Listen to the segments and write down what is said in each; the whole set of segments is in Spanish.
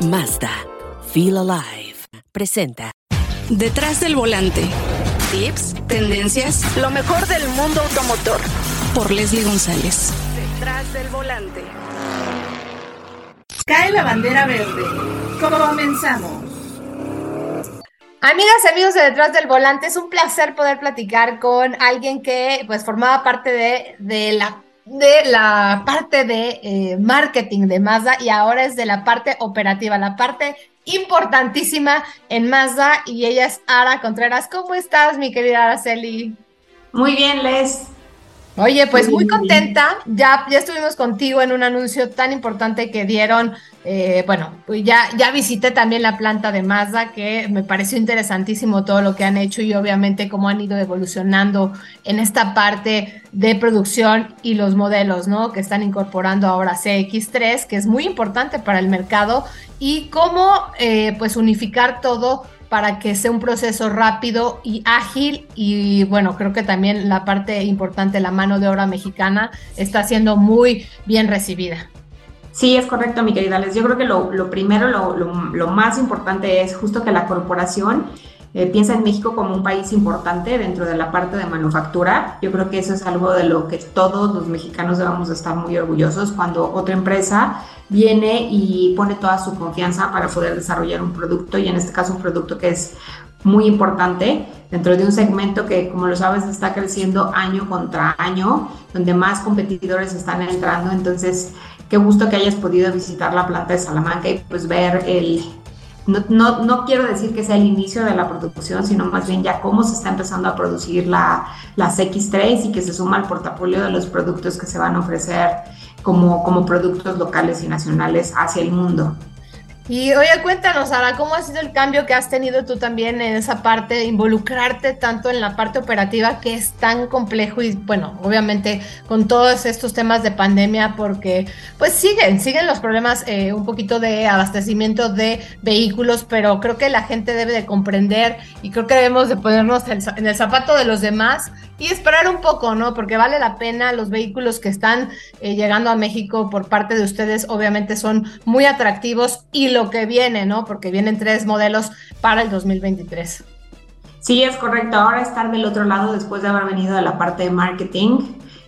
Mazda. Feel Alive. Presenta. Detrás del volante. Tips, tendencias, lo mejor del mundo automotor. Por Leslie González. Detrás del volante. Cae la bandera verde. Comenzamos. Amigas y amigos de Detrás del Volante, es un placer poder platicar con alguien que pues formaba parte de, de la de la parte de eh, marketing de Mazda y ahora es de la parte operativa, la parte importantísima en Mazda y ella es Ara Contreras. ¿Cómo estás, mi querida Araceli? Muy bien, Les. Oye, pues muy contenta. Ya, ya estuvimos contigo en un anuncio tan importante que dieron. Eh, bueno, pues ya, ya visité también la planta de Mazda, que me pareció interesantísimo todo lo que han hecho y obviamente cómo han ido evolucionando en esta parte de producción y los modelos, ¿no? Que están incorporando ahora CX3, que es muy importante para el mercado y cómo, eh, pues, unificar todo para que sea un proceso rápido y ágil y bueno, creo que también la parte importante, la mano de obra mexicana, está siendo muy bien recibida. Sí, es correcto, mi querida Les. Yo creo que lo, primero, lo, lo, más importante es justo que la corporación eh, piensa en México como un país importante dentro de la parte de manufactura. Yo creo que eso es algo de lo que todos los mexicanos debemos estar muy orgullosos cuando otra empresa viene y pone toda su confianza para poder desarrollar un producto y en este caso un producto que es muy importante dentro de un segmento que, como lo sabes, está creciendo año contra año, donde más competidores están entrando. Entonces, qué gusto que hayas podido visitar la planta de Salamanca y pues ver el, no, no, no, quiero decir que sea el inicio de la producción, sino más bien ya cómo se está empezando a producir la, las X3 y que se suma al portafolio de los productos que se van a ofrecer como, como productos locales y nacionales hacia el mundo. Y oye, cuéntanos, Sara, ¿cómo ha sido el cambio que has tenido tú también en esa parte, de involucrarte tanto en la parte operativa que es tan complejo y bueno, obviamente con todos estos temas de pandemia, porque pues siguen, siguen los problemas eh, un poquito de abastecimiento de vehículos, pero creo que la gente debe de comprender y creo que debemos de ponernos en el zapato de los demás y esperar un poco, ¿no? Porque vale la pena, los vehículos que están eh, llegando a México por parte de ustedes obviamente son muy atractivos y lo que viene, ¿no? Porque vienen tres modelos para el 2023. Sí, es correcto. Ahora estar del otro lado después de haber venido de la parte de marketing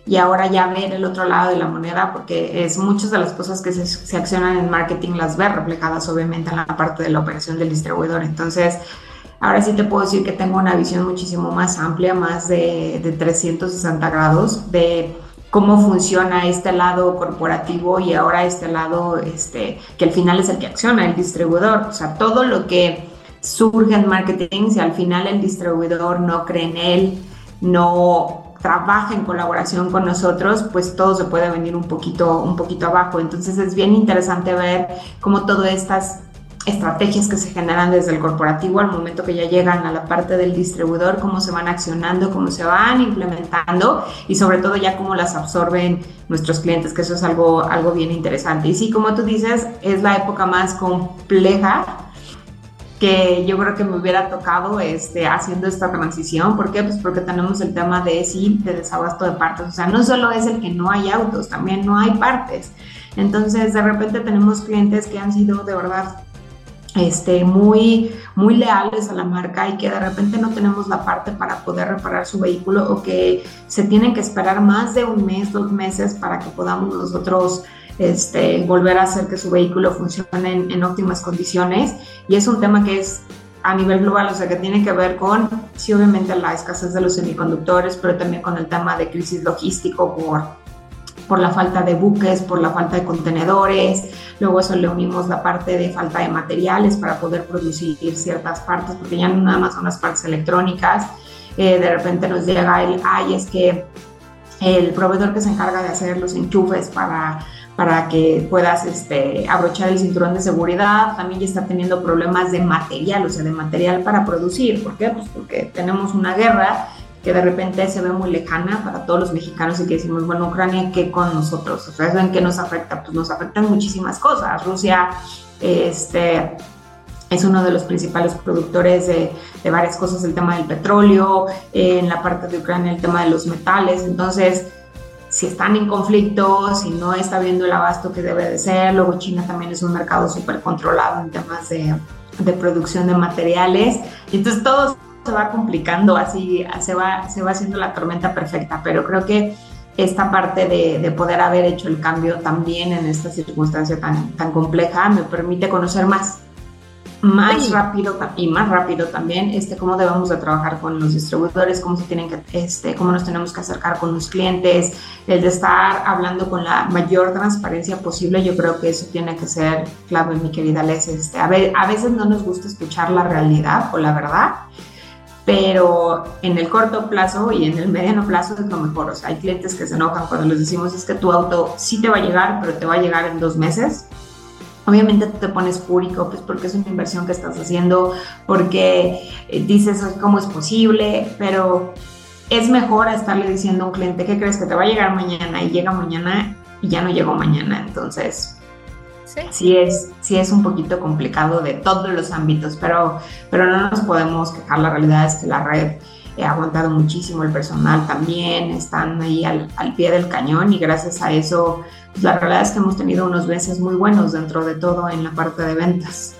y ahora ya ver el otro lado de la moneda, porque es muchas de las cosas que se, accionan en marketing las ver reflejadas obviamente en la parte de la operación del distribuidor. Entonces, Ahora sí te puedo decir que tengo una visión muchísimo más amplia, más de 360 grados de cómo funciona este lado corporativo y ahora este lado este, que al final es el que acciona, el distribuidor. O sea, todo lo que surge en marketing, si al final el distribuidor no cree en él, no trabaja en colaboración con nosotros, pues todo se puede venir un poquito, un poquito abajo. Entonces es bien interesante ver cómo todas estas estrategias que se generan desde el corporativo al momento que ya llegan a la parte del distribuidor, cómo se van accionando, cómo se van implementando y sobre todo ya cómo las absorben nuestros clientes, que eso es algo, algo bien interesante. Y sí, como tú dices, es la época más compleja que yo creo que me hubiera tocado este, haciendo esta transición. ¿Por qué? Pues porque tenemos el tema de sí, de desabasto de partes. O sea, no solo es el que no hay autos, también no hay partes. Entonces, de repente tenemos clientes que han sido de verdad este, muy, muy leales a la marca y que de repente no tenemos la parte para poder reparar su vehículo o que se tienen que esperar más de un mes, dos meses para que podamos nosotros este, volver a hacer que su vehículo funcione en, en, óptimas condiciones. Y es un tema que es a nivel global, o sea, que tiene que ver con, sí, obviamente la escasez de los semiconductores, pero también con el tema de crisis logístico por por la falta de buques, por la falta de contenedores, luego eso le unimos la parte de falta de materiales para poder producir ciertas partes, porque ya no nada más son las partes electrónicas, eh, de repente nos llega el, ay, es que el proveedor que se encarga de hacer los enchufes para, para que puedas este, abrochar el cinturón de seguridad, también ya está teniendo problemas de material, o sea, de material para producir. ¿Por qué? Pues porque tenemos una guerra que de repente se ve muy lejana para todos los mexicanos y que decimos, bueno, Ucrania, ¿qué con nosotros? O sea, ¿en qué nos afecta? Pues nos afectan muchísimas cosas. Rusia este, es uno de los principales productores de, de varias cosas, el tema del petróleo, en la parte de Ucrania el tema de los metales. Entonces, si están en conflicto, si no está viendo el abasto que debe de ser. Luego China también es un mercado súper controlado en temas de, de, producción de materiales. Entonces todo se va complicando, así se va, se va haciendo la tormenta perfecta, pero creo que esta parte de, de, poder haber hecho el cambio también en esta circunstancia tan, tan compleja me permite conocer más más rápido y más rápido también este cómo debemos de trabajar con los distribuidores cómo se tienen que este cómo nos tenemos que acercar con los clientes el de estar hablando con la mayor transparencia posible yo creo que eso tiene que ser clave mi querida Les este a, ver, a veces no nos gusta escuchar la realidad o la verdad pero en el corto plazo y en el mediano plazo es lo mejor. O sea, hay clientes que se enojan cuando les decimos es que tu auto sí te va a llegar, pero te va a llegar en dos meses. Obviamente te pones público, pues porque es una inversión que estás haciendo, porque eh, dices cómo es posible, pero es mejor estarle diciendo a un cliente que crees que te va a llegar mañana y llega mañana y ya no llegó mañana. Entonces, sí, es, sí es un poquito complicado de todos los ámbitos, pero, pero no nos podemos quejar. La realidad es que la red ha aguantado muchísimo, el personal también, están ahí al, al pie del cañón y gracias a eso pues, la realidad es que hemos tenido unos meses muy buenos dentro de todo en la parte de ventas.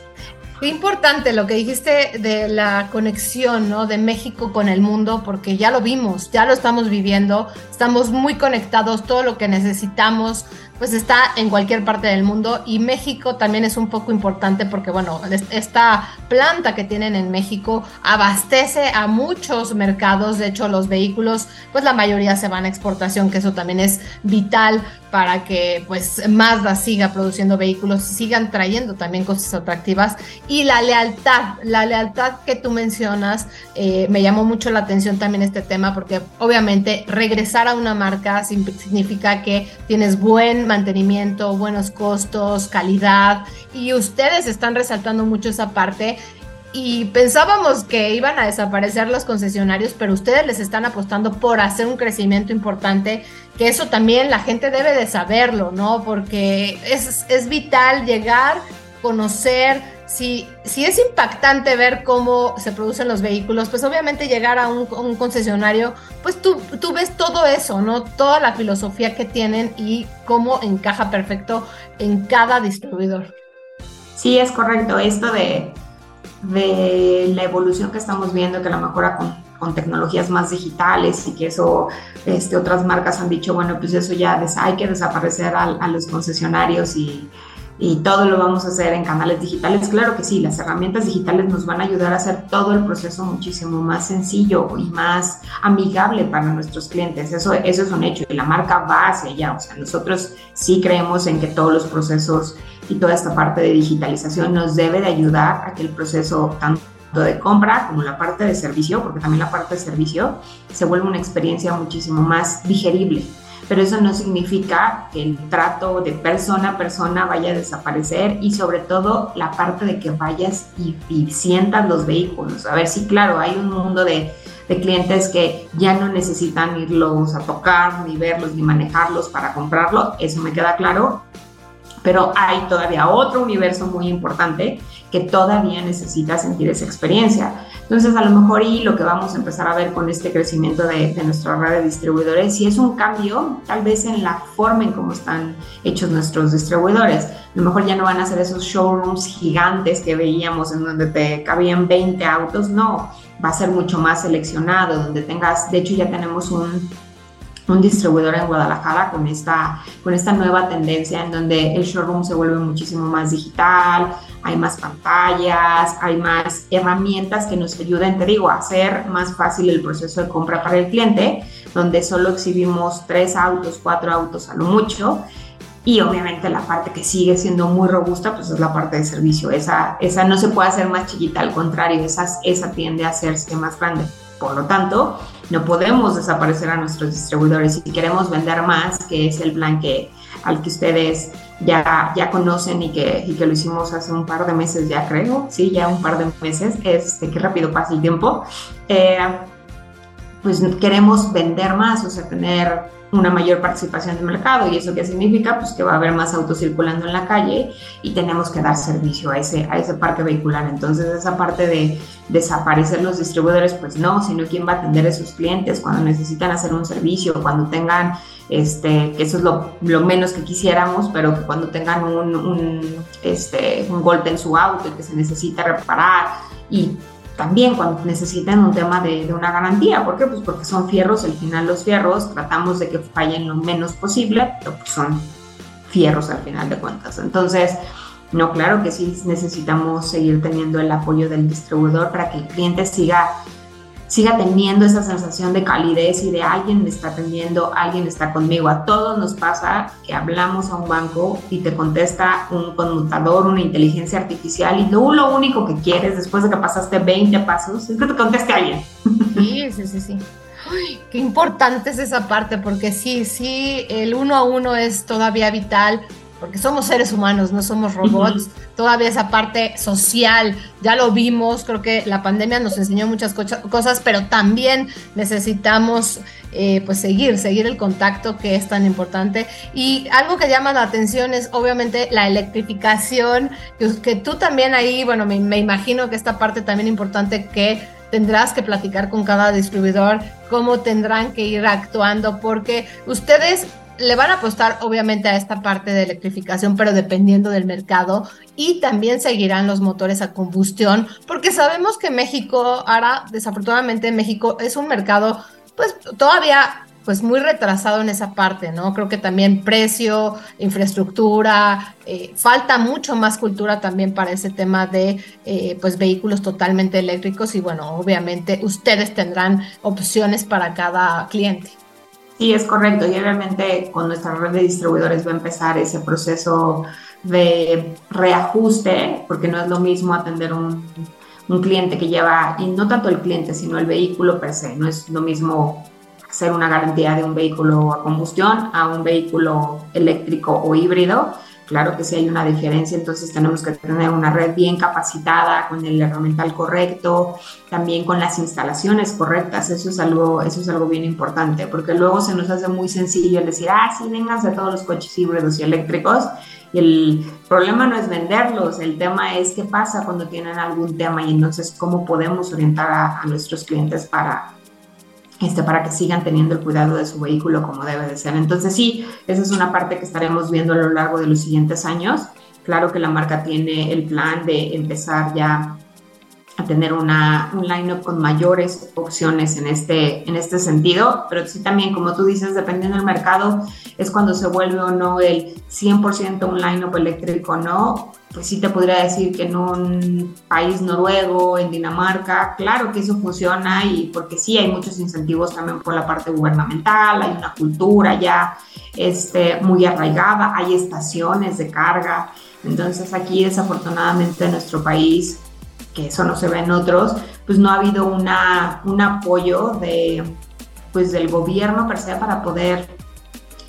Qué importante lo que dijiste de la conexión ¿no? de México con el mundo, porque ya lo vimos, ya lo estamos viviendo, estamos muy conectados, todo lo que necesitamos pues está en cualquier parte del mundo y México también es un poco importante porque bueno, esta planta que tienen en México abastece a muchos mercados, de hecho los vehículos pues la mayoría se van a exportación, que eso también es vital para que pues Mazda siga produciendo vehículos, sigan trayendo también cosas atractivas. Y la lealtad, la lealtad que tú mencionas, eh, me llamó mucho la atención también este tema porque obviamente regresar a una marca significa que tienes buen mantenimiento, buenos costos, calidad y ustedes están resaltando mucho esa parte y pensábamos que iban a desaparecer los concesionarios, pero ustedes les están apostando por hacer un crecimiento importante, que eso también la gente debe de saberlo, ¿no? Porque es, es vital llegar, conocer, si, si es impactante ver cómo se producen los vehículos, pues obviamente llegar a un, concesionario, pues tú, tú ves todo eso, ¿no? Toda la filosofía que tienen y cómo encaja perfecto en cada distribuidor. Sí, es correcto. Esto de de la evolución que estamos viendo, que la mejora con, con tecnologías más digitales y que eso, este, otras marcas han dicho, bueno, pues eso ya hay que desaparecer a, a los concesionarios y, y todo lo vamos a hacer en canales digitales. Claro que sí, las herramientas digitales nos van a ayudar a hacer todo el proceso muchísimo más sencillo y más amigable para nuestros clientes. Eso, es un hecho y la marca va hacia allá. O sea, nosotros sí creemos en que todos los procesos y toda esta parte de digitalización nos debe de ayudar a que el proceso tanto de compra como la parte de servicio, porque también la parte de servicio se vuelve una experiencia muchísimo más digerible. Pero eso no significa que el trato de persona a persona vaya a desaparecer y sobre todo la parte de que vayas y, sientas los vehículos. A ver, sí, claro, hay un mundo de, de clientes que ya no necesitan irlos a tocar, ni verlos, ni manejarlos para comprarlo, eso me queda claro, pero hay todavía otro universo muy importante que todavía necesita sentir esa experiencia. Entonces, a lo mejor y lo que vamos a empezar a ver con este crecimiento de, de nuestra red de distribuidores, si es un cambio, tal vez en la forma en cómo están hechos nuestros distribuidores. A lo mejor ya no van a ser esos showrooms gigantes que veíamos en donde te cabían 20 autos, no, va a ser mucho más seleccionado, donde tengas, de hecho ya tenemos un un distribuidor en Guadalajara con esta, con esta nueva tendencia en donde el showroom se vuelve muchísimo más digital, hay más pantallas, hay más herramientas que nos ayuden, te digo, a hacer más fácil el proceso de compra para el cliente, donde solo exhibimos tres autos, cuatro autos a lo mucho. Y obviamente la parte que sigue siendo muy robusta, pues es la parte de servicio. Esa, esa no se puede hacer más chiquita, al contrario, esa, esa tiende a hacerse más grande. Por lo tanto, no podemos desaparecer a nuestros distribuidores. Si queremos vender más, que es el plan que, al que ustedes ya, ya conocen y que, y que lo hicimos hace un par de meses, ya creo, sí, ya un par de meses, este, qué rápido pasa el tiempo. Eh, pues queremos vender más, o sea, tener una mayor participación de mercado. ¿Y eso qué significa? Pues que va a haber más autos circulando en la calle y tenemos que dar servicio a ese, a ese parque vehicular. Entonces, esa parte de desaparecer los distribuidores, pues no, sino quién va a atender a sus clientes cuando necesitan hacer un servicio, cuando tengan, este, que eso es lo, menos que quisiéramos, pero que cuando tengan un, un, este, un golpe en su auto y que se necesita reparar y también cuando necesitan un tema de, una garantía. ¿Por qué? Pues porque son fierros, al final los fierros tratamos de que fallen lo menos posible, pero pues son fierros al final de cuentas. Entonces, no, claro que sí necesitamos seguir teniendo el apoyo del distribuidor para que el cliente siga siga teniendo esa sensación de calidez y de alguien me está atendiendo, alguien está conmigo. A todos nos pasa que hablamos a un banco y te contesta un conmutador, una inteligencia artificial y tú lo único que quieres después de que pasaste 20 pasos es que te conteste alguien. Sí, sí, sí, sí. qué importante es esa parte, porque sí, sí, el uno a uno es todavía vital, porque somos seres humanos, no somos robots. Todavía esa parte social, ya lo vimos, creo que la pandemia nos enseñó muchas cosas, pero también necesitamos eh, pues seguir, seguir el contacto que es tan importante. Y algo que llama la atención es obviamente la electrificación, que, tú también ahí, bueno, me, me imagino que esta parte también importante que tendrás que platicar con cada distribuidor, cómo tendrán que ir actuando, porque ustedes le van a apostar obviamente a esta parte de electrificación, pero dependiendo del mercado y también seguirán los motores a combustión, porque sabemos que México, ahora desafortunadamente México es un mercado pues todavía pues muy retrasado en esa parte, ¿no? Creo que también precio, infraestructura, eh, falta mucho más cultura también para ese tema de eh, pues vehículos totalmente eléctricos y bueno, obviamente ustedes tendrán opciones para cada cliente. Sí, es correcto. Y obviamente con nuestra red de distribuidores va a empezar ese proceso de reajuste, porque no es lo mismo atender un, un cliente que lleva, y no tanto el cliente, sino el vehículo per se. No es lo mismo hacer una garantía de un vehículo a combustión a un vehículo eléctrico o híbrido Claro que sí hay una diferencia, entonces tenemos que tener una red bien capacitada, con el herramental correcto, también con las instalaciones correctas, eso es algo, eso es algo bien importante, porque luego se nos hace muy sencillo decir, ah, sí, vengan de todos los coches híbridos y eléctricos, y el problema no es venderlos, el tema es qué pasa cuando tienen algún tema y entonces cómo podemos orientar a nuestros clientes para, este, para que sigan teniendo el cuidado de su vehículo como debe de ser. Entonces sí, esa es una parte que estaremos viendo a lo largo de los siguientes años. Claro que la marca tiene el plan de empezar ya a tener una, un line-up con mayores opciones en este, en este sentido, pero sí también, como tú dices, dependiendo del mercado, es cuando se vuelve o no el 100% un line-up eléctrico, ¿no? Pues sí te podría decir que en un país noruego, en Dinamarca, claro que eso funciona y porque sí hay muchos incentivos también por la parte gubernamental, hay una cultura ya este, muy arraigada, hay estaciones de carga, entonces aquí desafortunadamente en nuestro país que eso no se ve en otros, pues no ha habido una, un apoyo de, pues del gobierno per se para poder,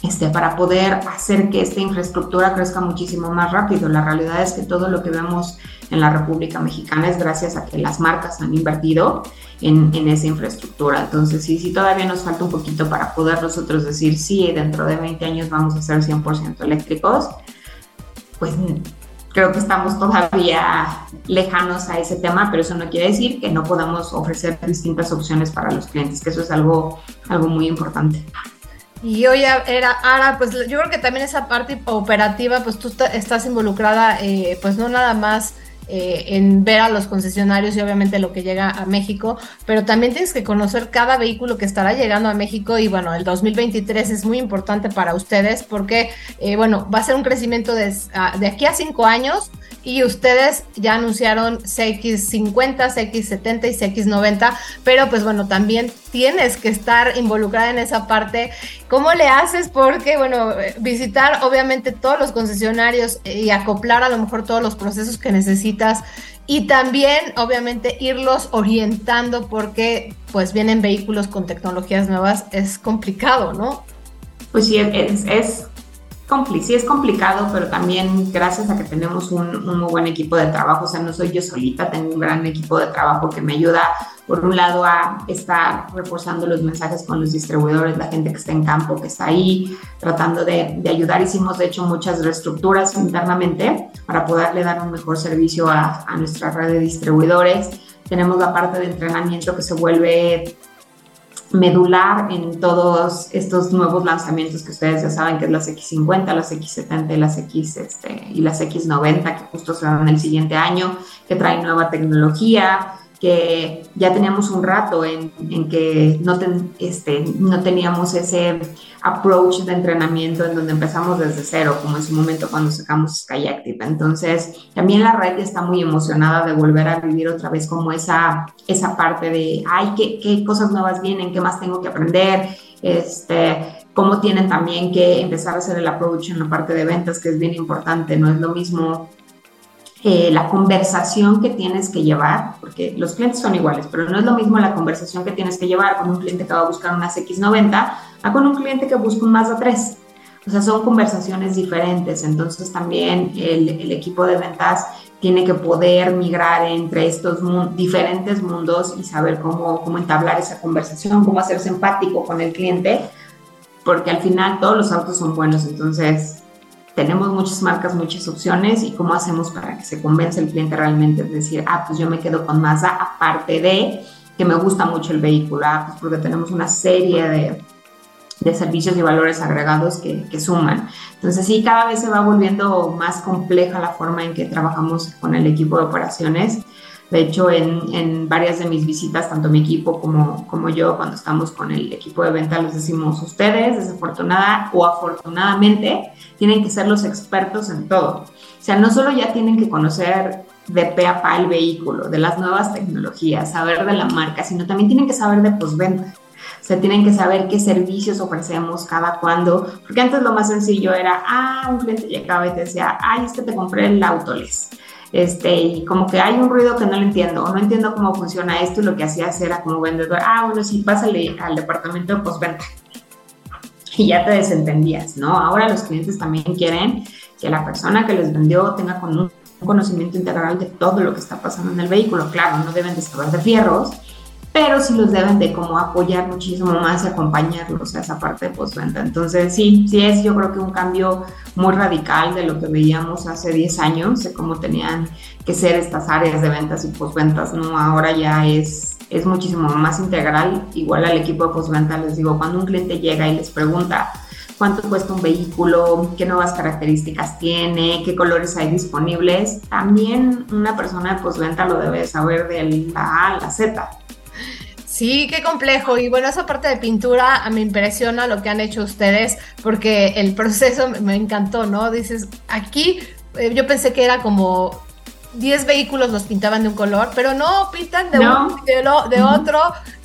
este, para poder hacer que esta infraestructura crezca muchísimo más rápido. La realidad es que todo lo que vemos en la República Mexicana es gracias a que las marcas han invertido en, en, esa infraestructura. Entonces, sí, sí, todavía nos falta un poquito para poder nosotros decir, sí, dentro de 20 años vamos a ser 100% eléctricos, pues creo que estamos todavía lejanos a ese tema, pero eso no quiere decir que no podamos ofrecer distintas opciones para los clientes, que eso es algo, algo muy importante. Y hoy era Ara, pues yo creo que también esa parte operativa, pues tú estás involucrada, eh, pues no nada más eh, en ver a los concesionarios y obviamente lo que llega a México, pero también tienes que conocer cada vehículo que estará llegando a México y bueno, el 2023 es muy importante para ustedes porque, eh, bueno, va a ser un crecimiento de, de aquí a cinco años y ustedes ya anunciaron CX50, CX70 y CX90, pero pues bueno, también tienes que estar involucrada en esa parte. ¿Cómo le haces? Porque, bueno, visitar obviamente todos los concesionarios y acoplar a lo mejor todos los procesos que necesitas y también obviamente irlos orientando porque pues vienen vehículos con tecnologías nuevas, es complicado, ¿no? Pues sí, es, es sí es complicado, pero también gracias a que tenemos un, muy buen equipo de trabajo, o sea, no soy yo solita, tengo un gran equipo de trabajo que me ayuda, por un lado, a estar reforzando los mensajes con los distribuidores, la gente que está en campo, que está ahí tratando de, de ayudar. Hicimos, de hecho, muchas reestructuras internamente para poderle dar un mejor servicio a, a nuestra red de distribuidores. Tenemos la parte de entrenamiento que se vuelve medular en todos estos nuevos lanzamientos que ustedes ya saben que es las X50, las X70 y las X este, y las X90 que justo se dan el siguiente año, que traen nueva tecnología, que ya teníamos un rato en, que no, este, no teníamos ese approach de entrenamiento en donde empezamos desde cero, como en su momento cuando sacamos Skyactiv. Entonces, también la red está muy emocionada de volver a vivir otra vez como esa, esa parte de, ay, ¿qué, qué cosas nuevas vienen, qué más tengo que aprender, este, cómo tienen también que empezar a hacer el approach en la parte de ventas, que es bien importante, no es lo mismo eh, la conversación que tienes que llevar, porque los clientes son iguales, pero no es lo mismo la conversación que tienes que llevar con un cliente que va a buscar unas X90 a con un cliente que busca un Mazda 3. O sea, son conversaciones diferentes. Entonces también el, equipo de ventas tiene que poder migrar entre estos diferentes mundos y saber cómo, cómo entablar esa conversación, cómo hacerse empático con el cliente, porque al final todos los autos son buenos. Entonces, tenemos muchas marcas, muchas opciones y cómo hacemos para que se convence el cliente realmente de decir, ah, pues yo me quedo con Mazda, aparte de que me gusta mucho el vehículo, ah, pues porque tenemos una serie de, de servicios y valores agregados que, que, suman. Entonces sí, cada vez se va volviendo más compleja la forma en que trabajamos con el equipo de operaciones de hecho, en, en, varias de mis visitas, tanto mi equipo como, como yo, cuando estamos con el equipo de venta, les decimos, ustedes, desafortunada o afortunadamente, tienen que ser los expertos en todo. O sea, no solo ya tienen que conocer de pe a pa el vehículo, de las nuevas tecnologías, saber de la marca, sino también tienen que saber de postventa. O sea, tienen que saber qué servicios ofrecemos cada cuándo, porque antes lo más sencillo era, ah, un cliente llegaba y te decía, ay, es que te compré el Autoles este, y como que hay un ruido que no lo entiendo, o no entiendo cómo funciona esto, y lo que hacías era como vendedor, ah, bueno, sí, pásale al departamento de postventa. Y ya te desentendías, ¿no? Ahora los clientes también quieren que la persona que les vendió tenga con un conocimiento integral de todo lo que está pasando en el vehículo. Claro, no deben de saber de fierros, pero sí los deben de como apoyar muchísimo más y acompañarlos a esa parte de postventa. Entonces, sí, sí es yo creo que un cambio muy radical de lo que veíamos hace 10 años, de cómo tenían que ser estas áreas de ventas y postventas, ¿no? Ahora ya es, es muchísimo más integral. Igual al equipo de postventa les digo, cuando un cliente llega y les pregunta, cuánto cuesta un vehículo, qué nuevas características tiene, qué colores hay disponibles. También una persona de postventa lo debe saber de la A a la Z. Sí, qué complejo. Y bueno, esa parte de pintura me impresiona lo que han hecho ustedes, porque el proceso me encantó, ¿no? Dices, aquí eh, yo pensé que era como 10 vehículos los pintaban de un color, pero no, pintan de, un, de, otro,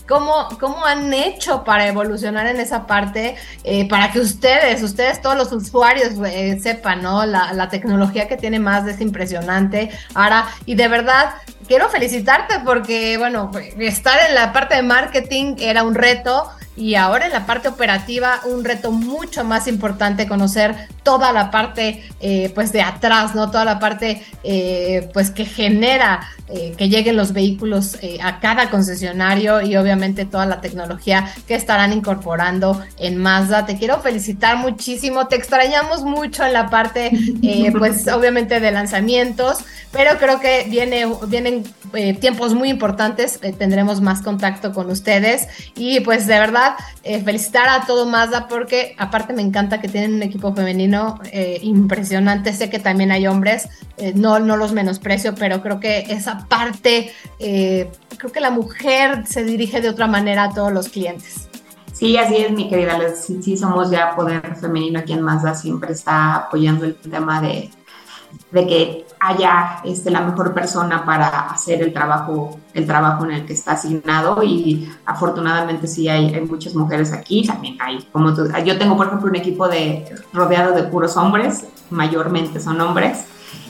¿Cómo, ¿Cómo, han hecho para evolucionar en esa parte? Eh, para que ustedes, ustedes todos los usuarios eh, sepan, ¿no? La, la, tecnología que tiene más es impresionante. Ahora, y de verdad, quiero felicitarte porque, bueno, estar en la parte de marketing era un reto y ahora en la parte operativa un reto mucho más importante conocer toda la parte eh, pues de atrás no toda la parte eh, pues que genera eh, que lleguen los vehículos a cada concesionario y obviamente toda la tecnología que estarán incorporando en Mazda. Te quiero felicitar muchísimo. Te extrañamos mucho en la parte pues obviamente de lanzamientos pero creo que viene vienen tiempos muy importantes. Tendremos más contacto con ustedes. Y pues de verdad eh, felicitar a todo Mazda porque aparte me encanta que tienen un equipo femenino eh, impresionante. Sé que también hay hombres, eh, no, no los menosprecio, pero creo que esa parte, creo que la mujer se dirige de otra manera a todos los clientes. Sí, así es, mi querida. Sí, sí, somos ya poder femenino aquí en Mazda, siempre está apoyando el tema de, de que haya este, la mejor persona para hacer el trabajo, el trabajo en el que está asignado. Y afortunadamente sí hay, hay muchas mujeres aquí, también hay, como yo tengo por ejemplo un equipo de, rodeado de puros hombres, mayormente son hombres,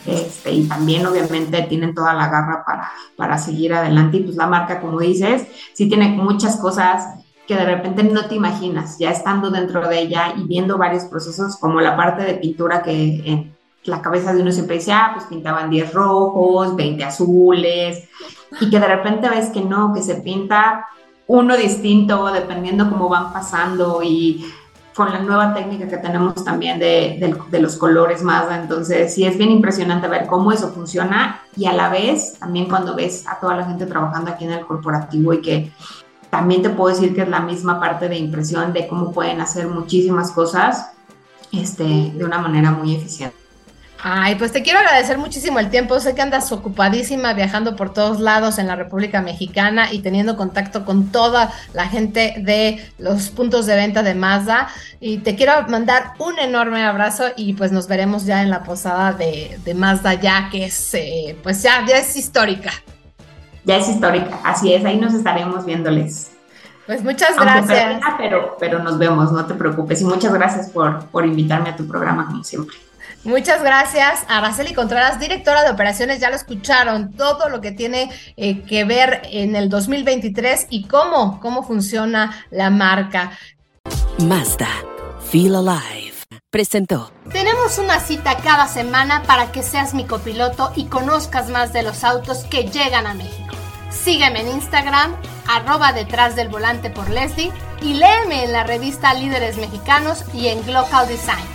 este, y también obviamente tienen toda la garra para, para seguir adelante. Y pues la marca como dices, sí tiene muchas cosas que de repente no te imaginas, ya estando dentro de ella y viendo varios procesos, como la parte de pintura que en la cabeza de uno siempre dice, ah, pues pintaban 10 rojos, 20 azules, y que de repente ves que no, que se pinta uno distinto dependiendo cómo van pasando y con la nueva técnica que tenemos también de, de, los colores más, entonces sí es bien impresionante ver cómo eso funciona y a la vez también cuando ves a toda la gente trabajando aquí en el corporativo y que también te puedo decir que es la misma parte de impresión de cómo pueden hacer muchísimas cosas este, de una manera muy eficiente. Ay, pues te quiero agradecer muchísimo el tiempo. Sé que andas ocupadísima viajando por todos lados en la República Mexicana y teniendo contacto con toda la gente de los puntos de venta de Mazda. Y te quiero mandar un enorme abrazo y pues nos veremos ya en la posada de, de Mazda ya, que es, eh, pues ya, ya es histórica ya es histórica, así es, ahí nos estaremos viéndoles. Pues muchas gracias. pero, pero nos vemos, no te preocupes. Y muchas gracias por, por invitarme a tu programa, como siempre. Muchas gracias. Araceli Contreras, directora de operaciones, ya lo escucharon, todo lo que tiene eh, que ver en el 2023 y cómo, cómo funciona la marca. Mazda, Feel Alive, presentó. Tenemos una cita cada semana para que seas mi copiloto y conozcas más de los autos que llegan a México. Sígueme en Instagram, arroba detrás del volante por Leslie y léeme en la revista Líderes Mexicanos y en Global Design.